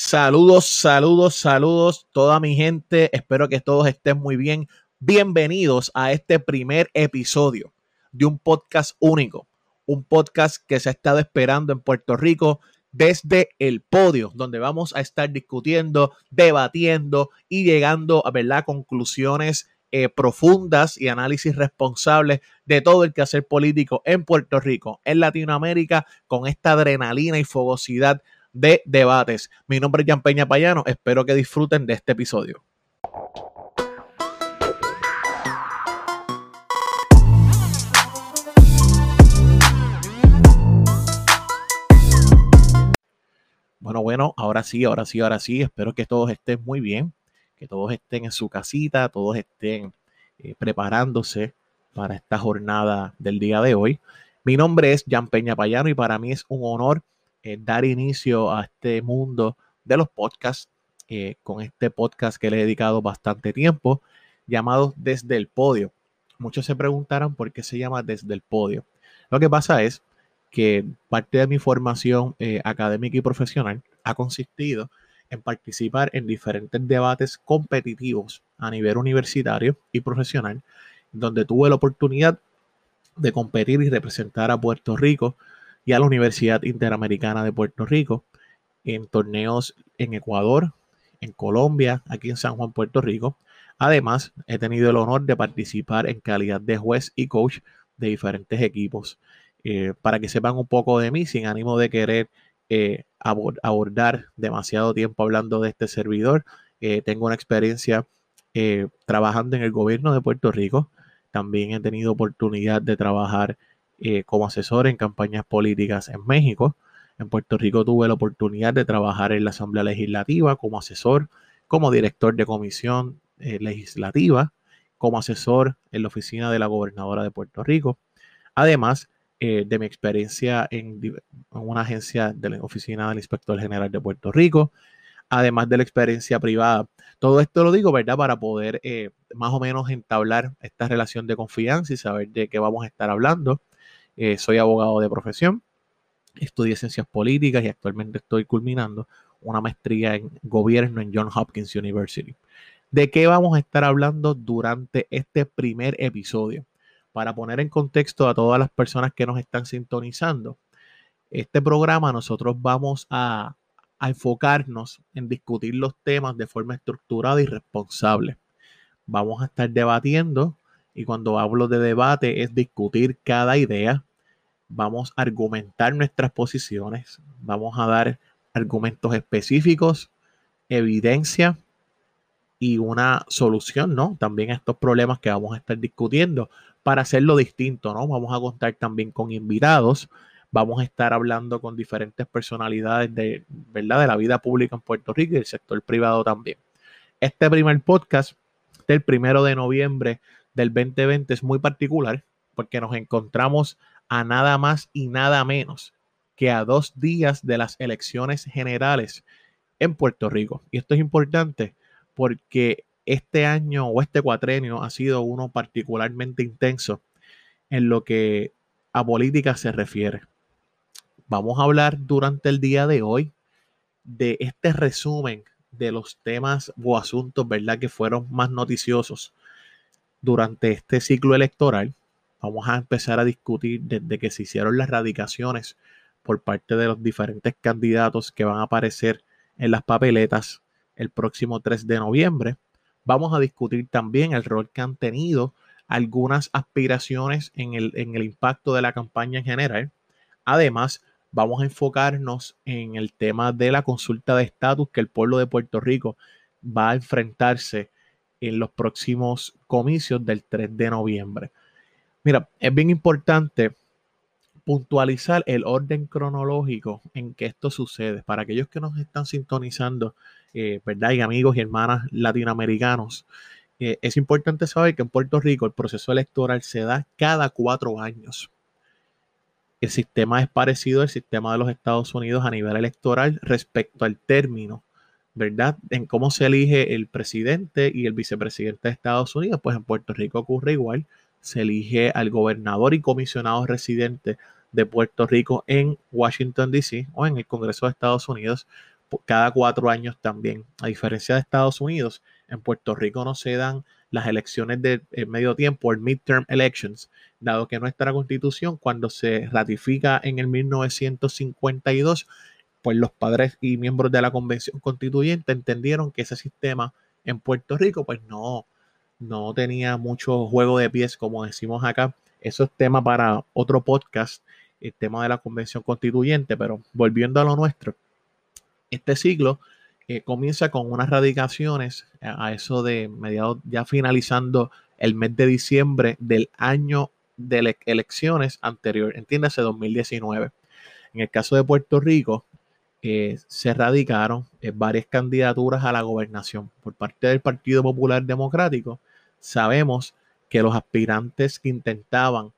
Saludos, saludos, saludos, toda mi gente. Espero que todos estén muy bien. Bienvenidos a este primer episodio de un podcast único, un podcast que se ha estado esperando en Puerto Rico desde el podio, donde vamos a estar discutiendo, debatiendo y llegando a ¿verdad? conclusiones eh, profundas y análisis responsables de todo el quehacer político en Puerto Rico, en Latinoamérica, con esta adrenalina y fogosidad de debates. Mi nombre es Jan Peña Payano, espero que disfruten de este episodio. Bueno, bueno, ahora sí, ahora sí, ahora sí, espero que todos estén muy bien, que todos estén en su casita, todos estén eh, preparándose para esta jornada del día de hoy. Mi nombre es Jan Peña Payano y para mí es un honor eh, dar inicio a este mundo de los podcasts eh, con este podcast que le he dedicado bastante tiempo llamado Desde el Podio. Muchos se preguntarán por qué se llama Desde el Podio. Lo que pasa es que parte de mi formación eh, académica y profesional ha consistido en participar en diferentes debates competitivos a nivel universitario y profesional, donde tuve la oportunidad de competir y representar a Puerto Rico y a la Universidad Interamericana de Puerto Rico en torneos en Ecuador, en Colombia, aquí en San Juan, Puerto Rico. Además, he tenido el honor de participar en calidad de juez y coach de diferentes equipos. Eh, para que sepan un poco de mí, sin ánimo de querer eh, abordar demasiado tiempo hablando de este servidor, eh, tengo una experiencia trabajando en el gobierno de Puerto Rico. También he tenido oportunidad de trabajar eh, como asesor en campañas políticas en México. En Puerto Rico tuve la oportunidad de trabajar en la Asamblea Legislativa como asesor, como director de comisión eh, legislativa, como asesor en la oficina de la gobernadora de Puerto Rico. Además eh, de mi experiencia en, en, una agencia de la oficina del inspector general de Puerto Rico, además de la experiencia privada. Todo esto lo digo, ¿verdad? Para poder más o menos entablar esta relación de confianza y saber de qué vamos a estar hablando. Eh, soy abogado de profesión, estudié ciencias políticas y actualmente estoy culminando una maestría en gobierno en Johns Hopkins University. ¿De qué vamos a estar hablando durante este primer episodio? Para poner en contexto a todas las personas que nos están sintonizando, este programa nosotros vamos a enfocarnos en discutir los temas de forma estructurada y responsable. Vamos a estar debatiendo y cuando hablo de debate es discutir cada idea, vamos a argumentar nuestras posiciones, vamos a dar argumentos específicos, evidencia y una solución, ¿no? También a estos problemas que vamos a estar discutiendo para hacerlo distinto, ¿no? Vamos a contar también con invitados, vamos a estar hablando con diferentes personalidades de, ¿verdad? de la vida pública en Puerto Rico y del sector privado también. Este primer podcast del primero de noviembre del 2020 es muy particular porque nos encontramos a nada más y nada menos que a dos días de las elecciones generales en Puerto Rico. Y esto es importante porque este año o este cuatrenio ha sido uno particularmente intenso en lo que a política se refiere. Vamos a hablar durante el día de hoy de este resumen de los temas o asuntos, ¿verdad?, que fueron más noticiosos durante este ciclo electoral vamos a empezar a discutir desde que se hicieron las radicaciones por parte de los diferentes candidatos que van a aparecer en las papeletas el próximo 3 de noviembre. Vamos a discutir también el rol que han tenido algunas aspiraciones en el, impacto de la campaña en general. Además, vamos a enfocarnos en el tema de la consulta de estatus que el pueblo de Puerto Rico va a enfrentarse en los próximos comicios del 3 de noviembre. Mira, es bien importante puntualizar el orden cronológico en que esto sucede. Para aquellos que nos están sintonizando, eh, ¿verdad? Y amigos y hermanas latinoamericanos, eh, es importante saber que en Puerto Rico el proceso electoral se da cada cuatro años. El sistema es parecido al sistema de los Estados Unidos a nivel electoral respecto al término, ¿verdad? En cómo se elige el presidente y el vicepresidente de Estados Unidos, pues en Puerto Rico ocurre igual se elige al gobernador y comisionado residente de Puerto Rico en Washington, D.C. o en el Congreso de Estados Unidos cada cuatro años también. A diferencia de Estados Unidos, en Puerto Rico no se dan las elecciones de medio tiempo, el midterm elections, dado que nuestra constitución, cuando se ratifica en el 1952, pues los padres y miembros de la convención constituyente entendieron que ese sistema en Puerto Rico, pues no, no tenía mucho juego de pies, como decimos acá. Eso es tema para otro podcast, el tema de la convención constituyente, pero volviendo a lo nuestro, este siglo eh, comienza con unas radicaciones a, eso de mediados, ya finalizando el mes de diciembre del año de elecciones anterior, entiéndase 2019. En el caso de Puerto Rico, eh, se radicaron eh, varias candidaturas a la gobernación por parte del Partido Popular Democrático. Sabemos que los aspirantes que intentaban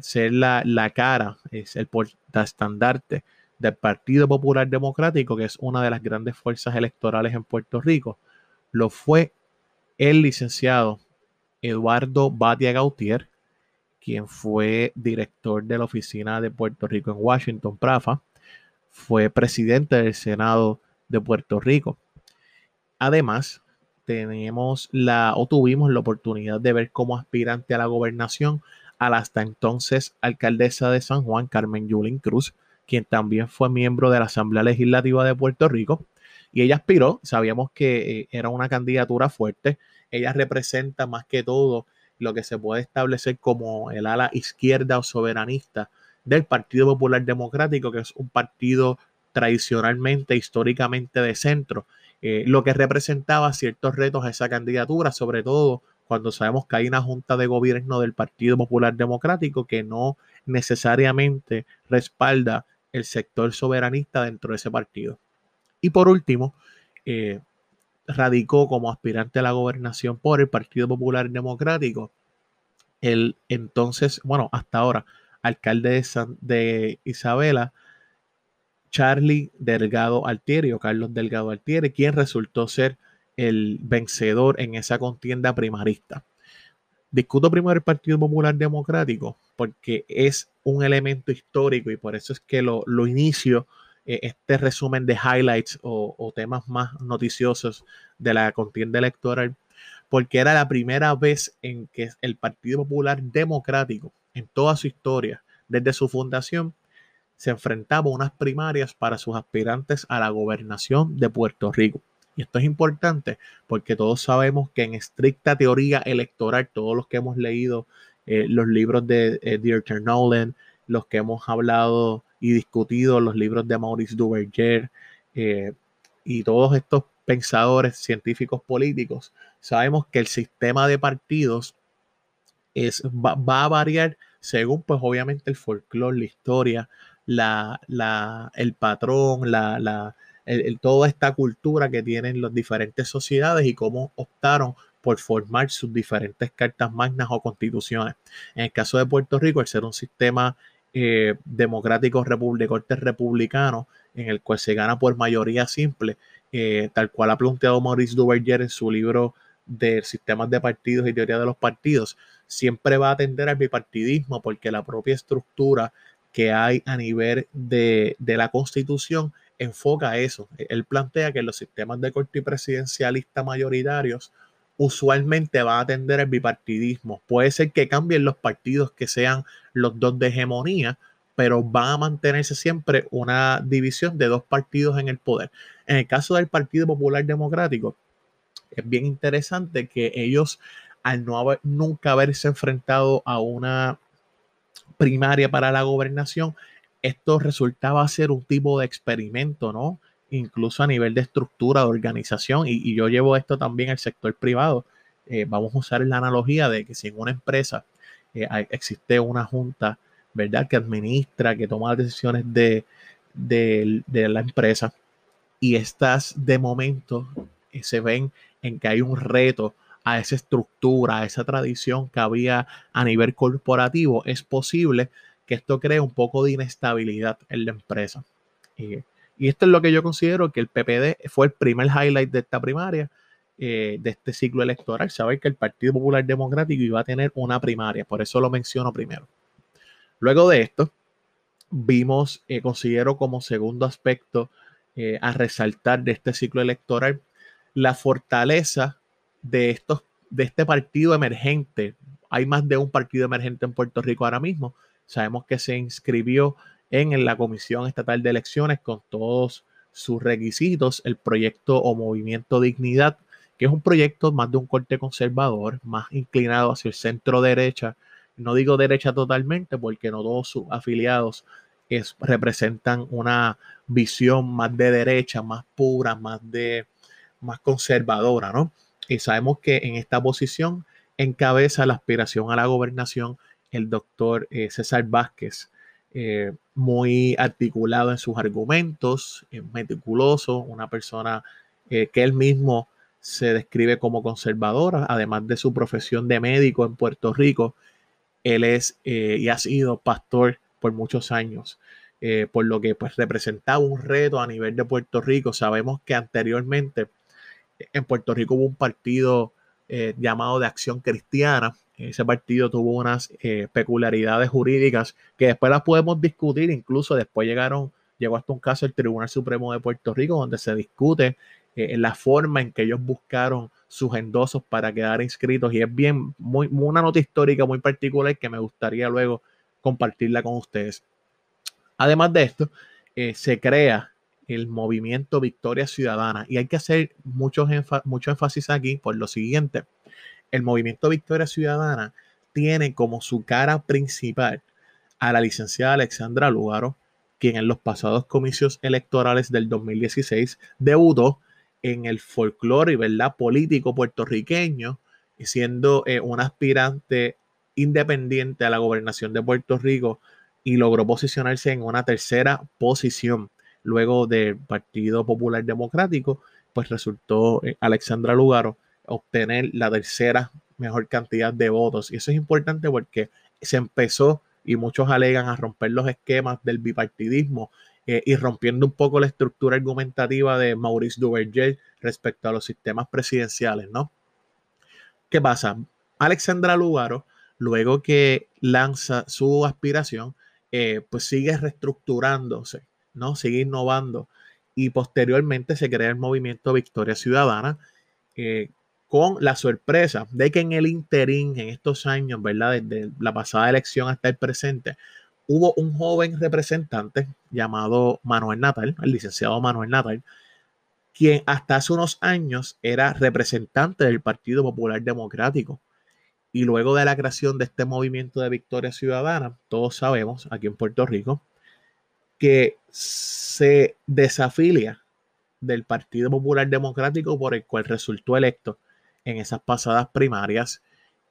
ser la, la cara, es el estandarte del Partido Popular Democrático, que es una de las grandes fuerzas electorales en Puerto Rico, lo fue el licenciado Eduardo Batia Gautier, quien fue director de la oficina de Puerto Rico en Washington, PRAFA, fue presidente del Senado de Puerto Rico. Además, tenemos la o tuvimos la oportunidad de ver como aspirante a la gobernación a la hasta entonces alcaldesa de San Juan, Carmen Yulín Cruz, quien también fue miembro de la Asamblea Legislativa de Puerto Rico. Y ella aspiró, sabíamos que eh, era una candidatura fuerte. Ella representa más que todo lo que se puede establecer como el ala izquierda o soberanista del Partido Popular Democrático, que es un partido tradicionalmente, históricamente de centro, eh, lo que representaba ciertos retos a esa candidatura, sobre todo cuando sabemos que hay una junta de gobierno del Partido Popular Democrático que no necesariamente respalda el sector soberanista dentro de ese partido. Y por último, eh, radicó como aspirante a la gobernación por el Partido Popular Democrático el entonces, bueno, hasta ahora, alcalde de, de Isabela, Charlie Delgado Altieri o Carlos Delgado Altieri, quien resultó ser el vencedor en esa contienda primarista. Discuto primero el Partido Popular Democrático porque es un elemento histórico y por eso es que lo, inicio eh, este resumen de highlights o, temas más noticiosos de la contienda electoral, porque era la primera vez en que el Partido Popular Democrático, en toda su historia, desde su fundación, se enfrentaba a unas primarias para sus aspirantes a la gobernación de Puerto Rico. Y esto es importante porque todos sabemos que en estricta teoría electoral, todos los que hemos leído eh, los libros de eh, Dieter Nolan, los que hemos hablado y discutido, los libros de Maurice Duverger eh, y todos estos pensadores científicos políticos, sabemos que el sistema de partidos es, va, a variar según, pues obviamente, el folclore, la historia, la, la, el patrón, la, la toda esta cultura que tienen las diferentes sociedades y cómo optaron por formar sus diferentes cartas magnas o constituciones. En el caso de Puerto Rico, al ser un sistema eh, democrático corte republicano, en el cual se gana por mayoría simple, eh, tal cual ha planteado Maurice Duverger en su libro de sistemas de partidos y teoría de los partidos, siempre va a atender al bipartidismo porque la propia estructura que hay a nivel de, de la constitución enfoca eso. Él plantea que los sistemas de corte presidencialista mayoritarios usualmente van a atender el bipartidismo. Puede ser que cambien los partidos que sean los dos de hegemonía, pero van a mantenerse siempre una división de dos partidos en el poder. En el caso del Partido Popular Democrático, es bien interesante que ellos, al no haber, nunca haberse enfrentado a una primaria para la gobernación, esto resultaba ser un tipo de experimento, ¿no? Incluso a nivel de estructura, de organización, y, yo llevo esto también al sector privado. Eh, vamos a usar la analogía de que si en una empresa eh, existe una junta, ¿verdad?, que administra, que toma las decisiones de, la empresa, y estas de momento eh, se ven en que hay un reto a esa estructura, a esa tradición que había a nivel corporativo, es posible que esto cree un poco de inestabilidad en la empresa. Y, esto es lo que yo considero que el PPD fue el primer highlight de esta primaria, eh, de este ciclo electoral. Saber que el Partido Popular Democrático iba a tener una primaria, por eso lo menciono primero. Luego de esto, vimos, eh, considero como segundo aspecto eh, a resaltar de este ciclo electoral la fortaleza de, estos, de este partido emergente. Hay más de un partido emergente en Puerto Rico ahora mismo. Sabemos que se inscribió en la Comisión Estatal de Elecciones con todos sus requisitos el proyecto o movimiento Dignidad, que es un proyecto más de un corte conservador, más inclinado hacia el centro derecha. No digo derecha totalmente porque no todos sus afiliados es, representan una visión más de derecha, más pura, más de más conservadora, ¿no? Y sabemos que en esta posición encabeza la aspiración a la gobernación el doctor eh, César Vázquez, eh, muy articulado en sus argumentos, meticuloso, una persona eh, que él mismo se describe como conservadora, además de su profesión de médico en Puerto Rico. Él es y ha sido pastor por muchos años, por lo que pues representaba un reto a nivel de Puerto Rico. Sabemos que anteriormente en Puerto Rico hubo un partido eh, llamado de Acción Cristiana. Ese partido tuvo unas eh, peculiaridades jurídicas que después las podemos discutir. Incluso después llegaron, llegó hasta un caso el Tribunal Supremo de Puerto Rico donde se discute eh, la forma en que ellos buscaron sus endosos para quedar inscritos. Y es bien, muy, una nota histórica muy particular que me gustaría luego compartirla con ustedes. Además de esto, se crea el movimiento Victoria Ciudadana. Y hay que hacer mucho, énfasis aquí por lo siguiente. El movimiento Victoria Ciudadana tiene como su cara principal a la licenciada Alexandra Lugaro, quien en los pasados comicios electorales del 2016 debutó en el folclore verdad político puertorriqueño, siendo eh, un aspirante independiente a la gobernación de Puerto Rico y logró posicionarse en una tercera posición luego del Partido Popular Democrático, pues resultó eh, Alexandra Lugaro obtener la tercera mejor cantidad de votos. Y eso es importante porque se empezó, y muchos alegan, a romper los esquemas del bipartidismo eh, y rompiendo un poco la estructura argumentativa de Maurice Duverger respecto a los sistemas presidenciales, ¿no? ¿Qué pasa? Alexandra Lugaro, luego que lanza su aspiración, eh, pues sigue reestructurándose ¿no? Sigue innovando. Y posteriormente se crea el movimiento Victoria Ciudadana eh, con la sorpresa de que en el interín, en estos años, ¿verdad? Desde la pasada elección hasta el presente, hubo un joven representante llamado Manuel Natal, el licenciado Manuel Natal, quien hasta hace unos años era representante del Partido Popular Democrático. Y luego de la creación de este movimiento de Victoria Ciudadana, todos sabemos aquí en Puerto Rico que se desafilia del Partido Popular Democrático por el cual resultó electo en esas pasadas primarias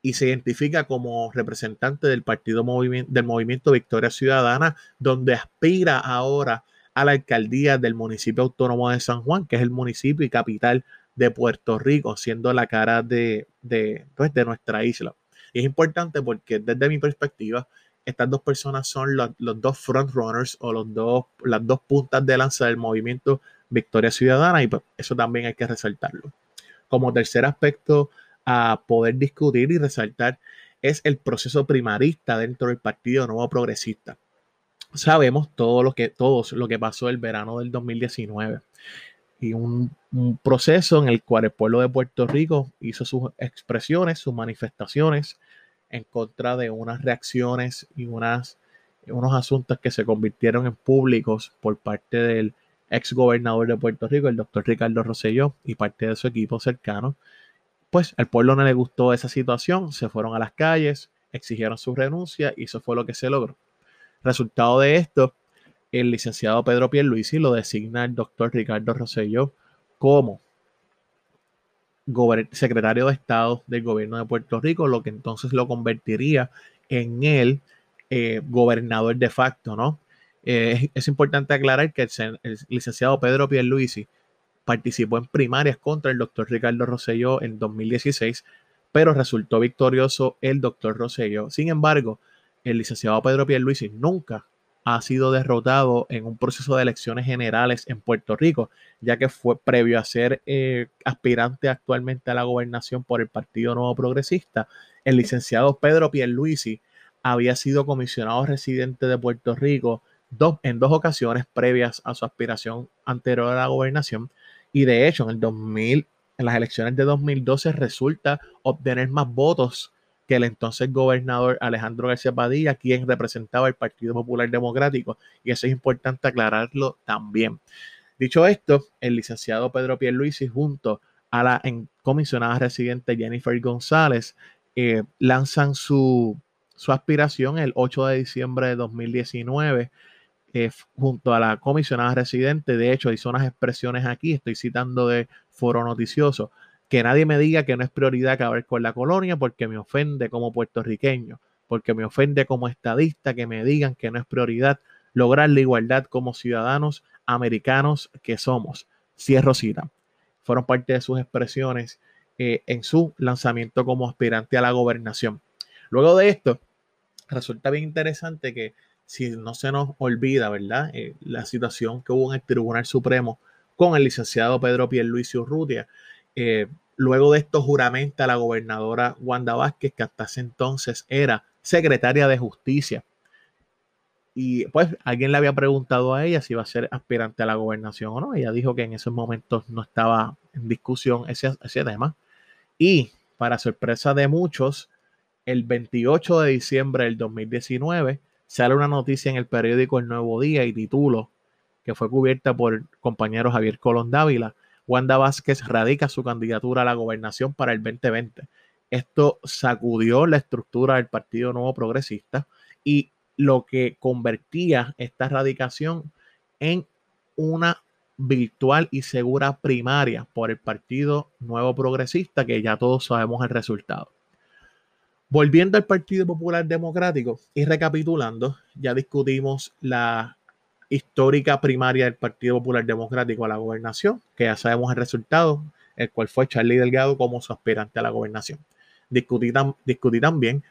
y se identifica como representante del Partido del Movimiento Victoria Ciudadana, donde aspira ahora a la alcaldía del municipio autónomo de San Juan, que es el municipio y capital de Puerto Rico, siendo la cara de, de, pues, de nuestra isla. Y es importante porque desde mi perspectiva, estas dos personas son los, dos frontrunners o los dos, las dos puntas de lanza del movimiento Victoria Ciudadana y pues, eso también hay que resaltarlo. Como tercer aspecto a poder discutir y resaltar es el proceso primarista dentro del Partido Nuevo Progresista. Sabemos todo lo que, todos lo que pasó el verano del 2019 y un, un, proceso en el cual el pueblo de Puerto Rico hizo sus expresiones, sus manifestaciones en contra de unas reacciones y unas, unos asuntos que se convirtieron en públicos por parte del ex gobernador de Puerto Rico, el doctor Ricardo Rosselló, y parte de su equipo cercano. Pues al pueblo no le gustó esa situación, se fueron a las calles, exigieron su renuncia y eso fue lo que se logró. Resultado de esto, el licenciado Pedro Pierluisi lo designa el doctor Ricardo Rosselló como secretario de Estado del gobierno de Puerto Rico, lo que entonces lo convertiría en el eh, gobernador de facto, ¿no? Eh, es, importante aclarar que el, licenciado Pedro Pierluisi participó en primarias contra el doctor Ricardo Rosselló en 2016, pero resultó victorioso el doctor Rosselló. Sin embargo, el licenciado Pedro Pierluisi nunca ha sido derrotado en un proceso de elecciones generales en Puerto Rico, ya que fue previo a ser eh, aspirante actualmente a la gobernación por el Partido Nuevo Progresista. El licenciado Pedro Pierluisi había sido comisionado residente de Puerto Rico dos, en dos ocasiones previas a su aspiración anterior a la gobernación. Y de hecho, en el 2000, en las elecciones de 2012 resulta obtener más votos que el entonces gobernador Alejandro García Padilla, quien representaba el Partido Popular Democrático. Y eso es importante aclararlo también. Dicho esto, el licenciado Pedro Pierluisi junto a la comisionada residente Jennifer González eh, lanzan su, su aspiración el 8 de diciembre de 2019 eh, junto a la comisionada residente. De hecho, hizo unas expresiones aquí, estoy citando de Foro Noticioso, que nadie me diga que no es prioridad acabar con la colonia porque me ofende como puertorriqueño, porque me ofende como estadista que me digan que no es prioridad lograr la igualdad como ciudadanos americanos que somos. Cierro cita. Fueron parte de sus expresiones eh, en su lanzamiento como aspirante a la gobernación. Luego de esto, resulta bien interesante que si no se nos olvida, ¿verdad? Eh, la situación que hubo en el Tribunal Supremo con el licenciado Pedro Pierluisi Urrutia. Eh, luego de esto juramenta la gobernadora Wanda Vázquez, que hasta ese entonces era secretaria de Justicia. Y pues alguien le había preguntado a ella si iba a ser aspirante a la gobernación o no. Ella dijo que en esos momentos no estaba en discusión ese, ese tema. Y para sorpresa de muchos, el 28 de diciembre del 2019 sale una noticia en el periódico El Nuevo Día y título que fue cubierta por el compañero Javier Colón Dávila. Wanda Vázquez radica su candidatura a la gobernación para el 2020. Esto sacudió la estructura del Partido Nuevo Progresista y lo que convertía esta radicación en una virtual y segura primaria por el Partido Nuevo Progresista, que ya todos sabemos el resultado. Volviendo al Partido Popular Democrático y recapitulando, ya discutimos la histórica primaria del Partido Popular Democrático a la gobernación, que ya sabemos el resultado, el cual fue Charlie Delgado como su aspirante a la gobernación. Discutí, también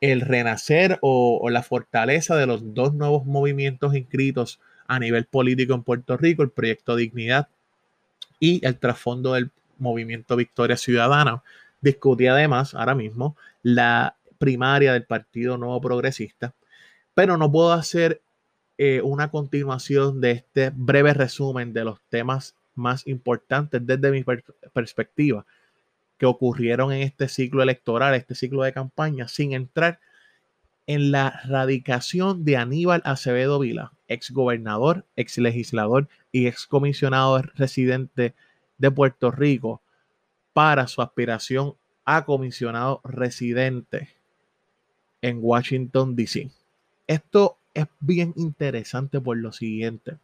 el renacer o, o, la fortaleza de los dos nuevos movimientos inscritos a nivel político en Puerto Rico, el Proyecto Dignidad y el trasfondo del movimiento Victoria Ciudadana, Discutí además ahora mismo la primaria del Partido Nuevo Progresista, pero no puedo hacer eh, una continuación de este breve resumen de los temas más importantes desde mi perspectiva que ocurrieron en este ciclo electoral, este ciclo de campaña, sin entrar en la radicación de Aníbal Acevedo Vila, ex gobernador, ex legislador y ex comisionado residente de Puerto Rico, para su aspiración a comisionado residente en Washington, D.C. Esto es bien interesante por lo siguiente.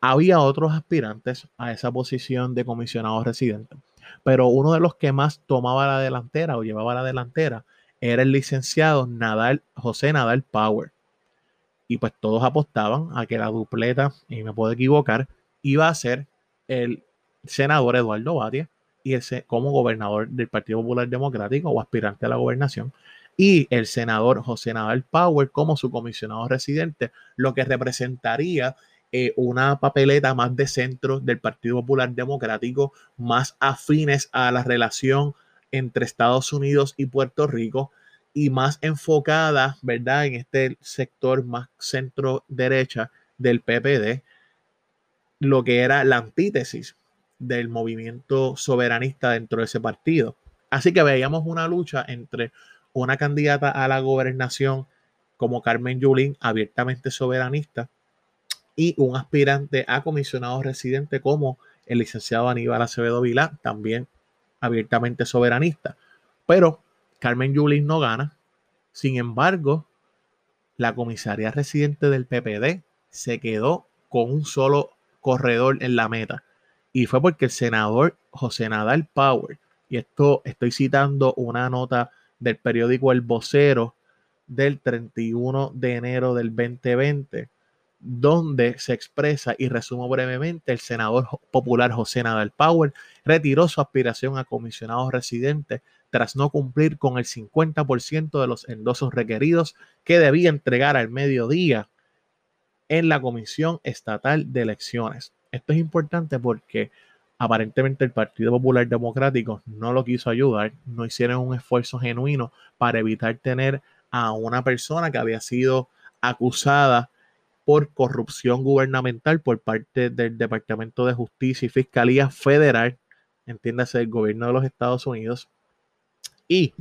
Había otros aspirantes a esa posición de comisionado residente, pero uno de los que más tomaba la delantera o llevaba la delantera era el licenciado Nadal, José Nadal Power. Y pues todos apostaban a que la dupleta, y me puedo equivocar, iba a ser el senador Eduardo Batia y ese, como gobernador del Partido Popular Democrático o aspirante a la gobernación, y el senador José Nadal Power como su comisionado residente, lo que representaría eh, una papeleta más de centro del Partido Popular Democrático, más afines a la relación entre Estados Unidos y Puerto Rico y más enfocada, ¿verdad?, en este sector más centro derecha del PPD, lo que era la antítesis del movimiento soberanista dentro de ese partido. Así que veíamos una lucha entre una candidata a la gobernación como Carmen Yulín, abiertamente soberanista, y un aspirante a comisionado residente como el licenciado Aníbal Acevedo Vilá, también abiertamente soberanista. Pero Carmen Yulín no gana. Sin embargo, la comisaría residente del PPD se quedó con un solo corredor en la meta y fue porque el senador José Nadal Power, y esto estoy citando una nota del periódico El Vocero del 31 de enero del 2020, donde se expresa y resumo brevemente, el senador popular José Nadal Power retiró su aspiración a comisionado residente tras no cumplir con el 50% de los endosos requeridos que debía entregar al mediodía en la Comisión Estatal de Elecciones. Esto es importante porque aparentemente el Partido Popular Democrático no lo quiso ayudar, no hicieron un esfuerzo genuino para evitar tener a una persona que había sido acusada por corrupción gubernamental por parte del Departamento de Justicia y Fiscalía Federal, entiéndase, el gobierno de los Estados Unidos, y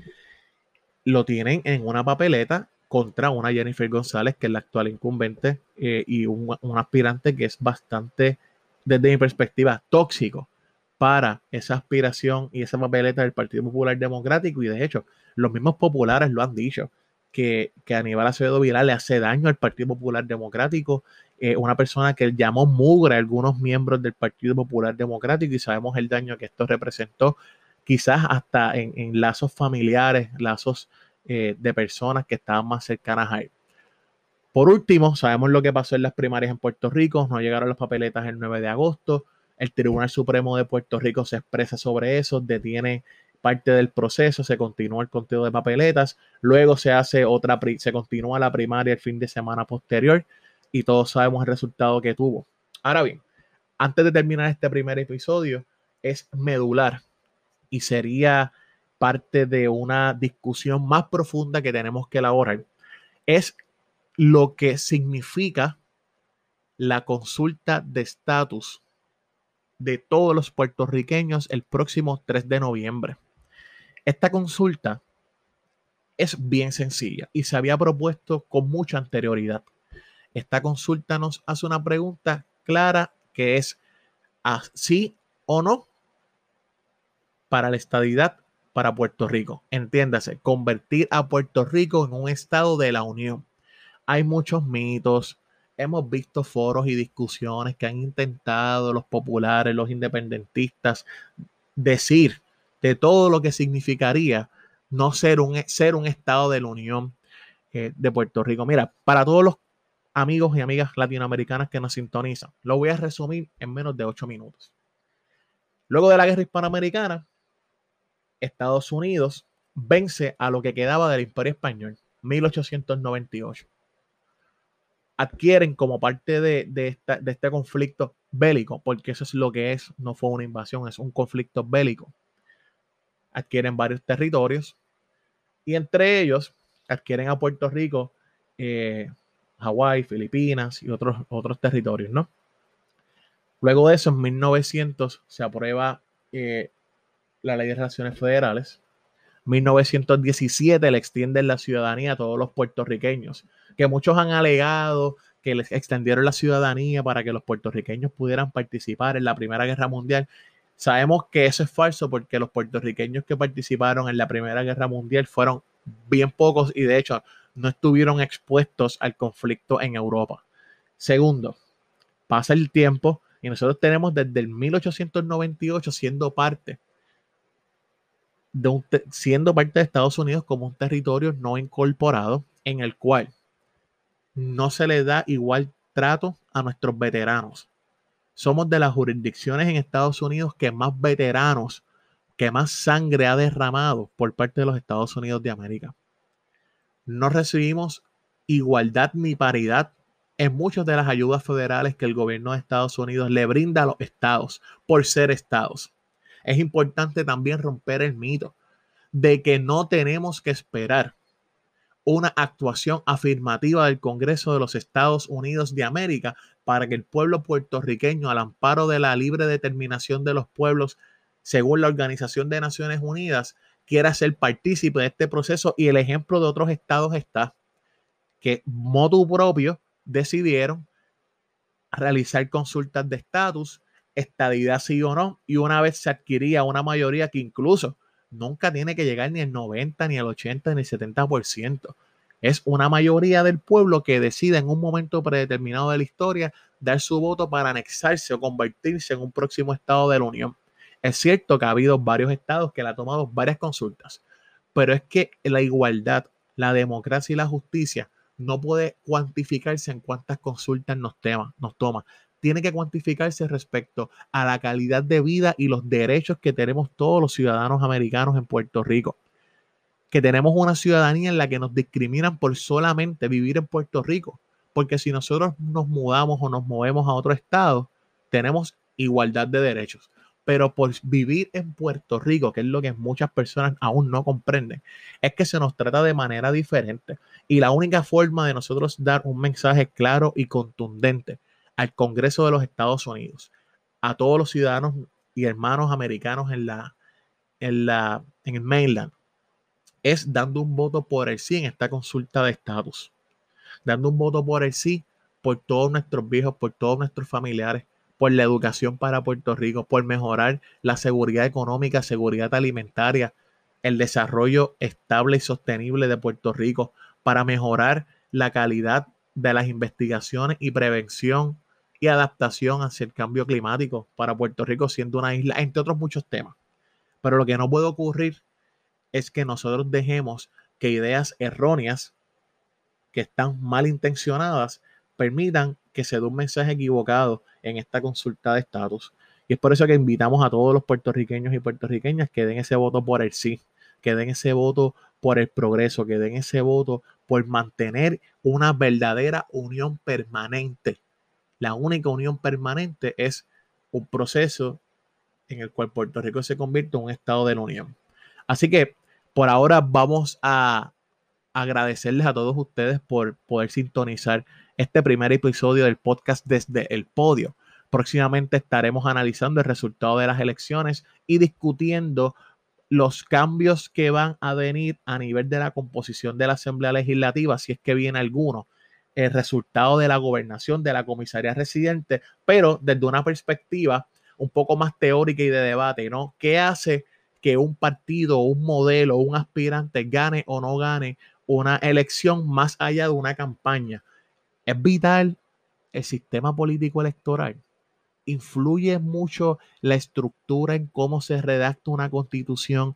lo tienen en una papeleta contra una Jennifer González, que es la actual incumbente, eh, y un, aspirante que es bastante, desde mi perspectiva, tóxico para esa aspiración y esa papeleta del Partido Popular Democrático. Y de hecho, los mismos populares lo han dicho, que, que Aníbal Acevedo Viral le hace daño al Partido Popular Democrático. Eh, una persona que llamó mugre a algunos miembros del Partido Popular Democrático y sabemos el daño que esto representó, quizás hasta en, en lazos familiares, lazos eh, de personas que estaban más cercanas a él. Por último, sabemos lo que pasó en las primarias en Puerto Rico, no llegaron las papeletas el 9 de agosto, el Tribunal Supremo de Puerto Rico se expresa sobre eso, detiene parte del proceso, se continúa el conteo de papeletas, luego se hace otra, se continúa la primaria el fin de semana posterior y todos sabemos el resultado que tuvo. Ahora bien, antes de terminar este primer episodio, es medular y sería parte de una discusión más profunda que tenemos que elaborar, es lo que significa la consulta de estatus de todos los puertorriqueños el próximo 3 de noviembre. Esta consulta es bien sencilla y se había propuesto con mucha anterioridad. Esta consulta nos hace una pregunta clara que es sí o no para la estadidad para Puerto Rico. Entiéndase, convertir a Puerto Rico en un estado de la Unión. Hay muchos mitos, hemos visto foros y discusiones que han intentado los populares, los independentistas, decir de todo lo que significaría no ser un, ser un estado de la Unión eh, de Puerto Rico. Mira, para todos los amigos y amigas latinoamericanas que nos sintonizan, lo voy a resumir en menos de ocho minutos. Luego de la guerra hispanoamericana, Estados Unidos vence a lo que quedaba del Imperio Español, 1898. Adquieren como parte de, de, este conflicto bélico, porque eso es lo que es, no fue una invasión, es un conflicto bélico. Adquieren varios territorios y entre ellos adquieren a Puerto Rico, eh, Hawái, Filipinas y otros, otros territorios, ¿no? Luego de eso, en 1900 se aprueba eh, la Ley de Relaciones Federales. 1917 le extienden la ciudadanía a todos los puertorriqueños, que muchos han alegado que les extendieron la ciudadanía para que los puertorriqueños pudieran participar en la Primera Guerra Mundial. Sabemos que eso es falso porque los puertorriqueños que participaron en la Primera Guerra Mundial fueron bien pocos y de hecho no estuvieron expuestos al conflicto en Europa. Segundo, pasa el tiempo y nosotros tenemos desde el 1898 siendo parte siendo parte de Estados Unidos como un territorio no incorporado en el cual no se le da igual trato a nuestros veteranos. Somos de las jurisdicciones en Estados Unidos que más veteranos, que más sangre ha derramado por parte de los Estados Unidos de América. No recibimos igualdad ni paridad en muchas de las ayudas federales que el gobierno de Estados Unidos le brinda a los estados por ser estados es importante también romper el mito de que no tenemos que esperar una actuación afirmativa del Congreso de los Estados Unidos de América para que el pueblo puertorriqueño, al amparo de la libre determinación de los pueblos, según la Organización de Naciones Unidas, quiera ser partícipe de este proceso. Y el ejemplo de otros estados está que motu propio decidieron realizar consultas de estatus estadidad sí o no, y una vez se adquiría una mayoría que incluso nunca tiene que llegar ni el 90, ni el 80, ni el 70%. Es una mayoría del pueblo que decide en un momento predeterminado de la historia dar su voto para anexarse o convertirse en un próximo estado de la Unión. Es cierto que ha habido varios estados que le han tomado varias consultas, pero es que la igualdad, la democracia y la justicia no puede cuantificarse en cuántas consultas nos, tema, nos toma tiene que cuantificarse respecto a la calidad de vida y los derechos que tenemos todos los ciudadanos americanos en Puerto Rico. Que tenemos una ciudadanía en la que nos discriminan por solamente vivir en Puerto Rico. Porque si nosotros nos mudamos o nos movemos a otro estado, tenemos igualdad de derechos. pero por vivir en Puerto Rico, que es lo que muchas personas aún no comprenden, es que se nos trata de manera diferente. Y la única forma de nosotros dar un mensaje claro y contundente al Congreso de los Estados Unidos, a todos los ciudadanos y hermanos americanos en la en la en el mainland es dando un voto por el sí en esta consulta de estatus. Dando un voto por el sí por todos nuestros viejos, por todos nuestros familiares, por la educación para Puerto Rico, por mejorar la seguridad económica, seguridad alimentaria, el desarrollo estable y sostenible de Puerto Rico, para mejorar la calidad de las investigaciones y prevención y adaptación hacia el cambio climático para Puerto Rico siendo una isla, entre otros muchos temas. Pero lo que no puede ocurrir es que nosotros dejemos que ideas erróneas, que están mal intencionadas, permitan que se dé un mensaje equivocado en esta consulta de estatus. Y es por eso que invitamos a todos los puertorriqueños y puertorriqueñas que den ese voto por el sí, que den ese voto por el progreso, que den ese voto por mantener una verdadera unión permanente. La única unión permanente es un proceso en el cual Puerto Rico se convierte en un estado de la unión. Así que por ahora vamos a agradecerles a todos ustedes por poder sintonizar este primer episodio del podcast desde el podio. Próximamente estaremos analizando el resultado de las elecciones y discutiendo los cambios que van a venir a nivel de la composición de la Asamblea Legislativa, si es que viene alguno, el resultado de la gobernación de la comisaría residente, pero desde una perspectiva un poco más teórica y de debate, ¿no? ¿Qué hace que un partido, un modelo, un aspirante gane o no gane una elección más allá de una campaña? Es vital el sistema político electoral. Influye mucho la estructura en cómo se redacta una constitución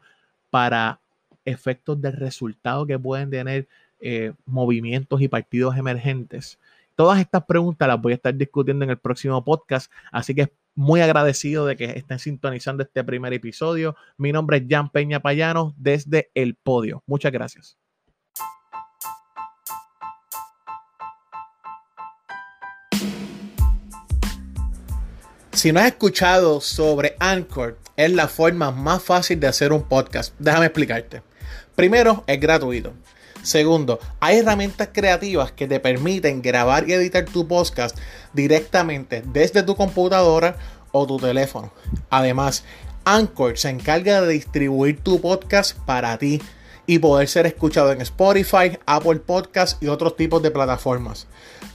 para efectos del resultado que pueden tener eh, movimientos y partidos emergentes. Todas estas preguntas las voy a estar discutiendo en el próximo podcast, así que muy agradecido de que estén sintonizando este primer episodio. Mi nombre es Jan Peña Payano desde el podio. Muchas gracias. Si no has escuchado sobre Anchor, es la forma más fácil de hacer un podcast. Déjame explicarte. Primero, es gratuito. Segundo, hay herramientas creativas que te permiten grabar y editar tu podcast directamente desde tu computadora o tu teléfono. Además, Anchor se encarga de distribuir tu podcast para ti y poder ser escuchado en Spotify, Apple Podcasts y otros tipos de plataformas.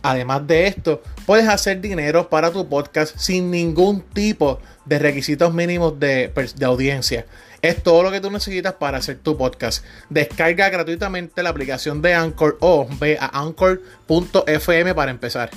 Además de esto, puedes hacer dinero para tu podcast sin ningún tipo de requisitos mínimos de, de, audiencia. Es todo lo que tú necesitas para hacer tu podcast. Descarga gratuitamente la aplicación de Anchor o ve a anchor.fm para empezar.